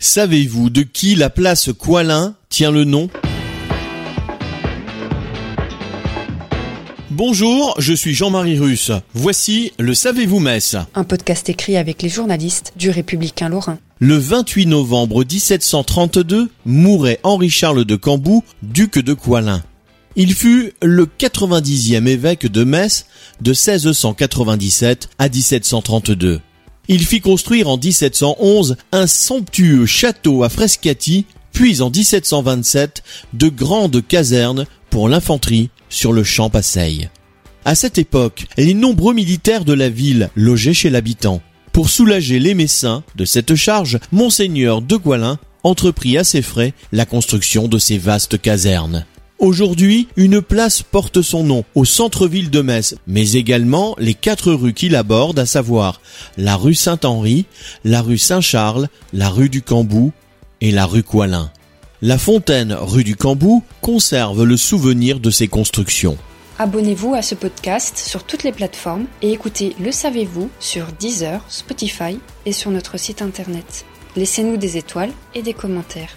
Savez-vous de qui la place Coilin tient le nom Bonjour, je suis Jean-Marie Russe. Voici le Savez-vous Metz Un podcast écrit avec les journalistes du Républicain Lorrain. Le 28 novembre 1732 mourait Henri-Charles de Cambou, duc de Coilin. Il fut le 90e évêque de Metz de 1697 à 1732. Il fit construire en 1711 un somptueux château à Frescati, puis en 1727 de grandes casernes pour l'infanterie sur le champ Passeil. À cette époque, les nombreux militaires de la ville logeaient chez l'habitant. Pour soulager les Messins de cette charge, Monseigneur de Goualin entreprit à ses frais la construction de ces vastes casernes. Aujourd'hui, une place porte son nom au centre-ville de Metz, mais également les quatre rues qui l'abordent, à savoir la rue Saint-Henri, la rue Saint-Charles, la rue du Cambou et la rue Coilin. La fontaine rue du Cambou conserve le souvenir de ces constructions. Abonnez-vous à ce podcast sur toutes les plateformes et écoutez Le Savez-vous sur Deezer, Spotify et sur notre site internet. Laissez-nous des étoiles et des commentaires.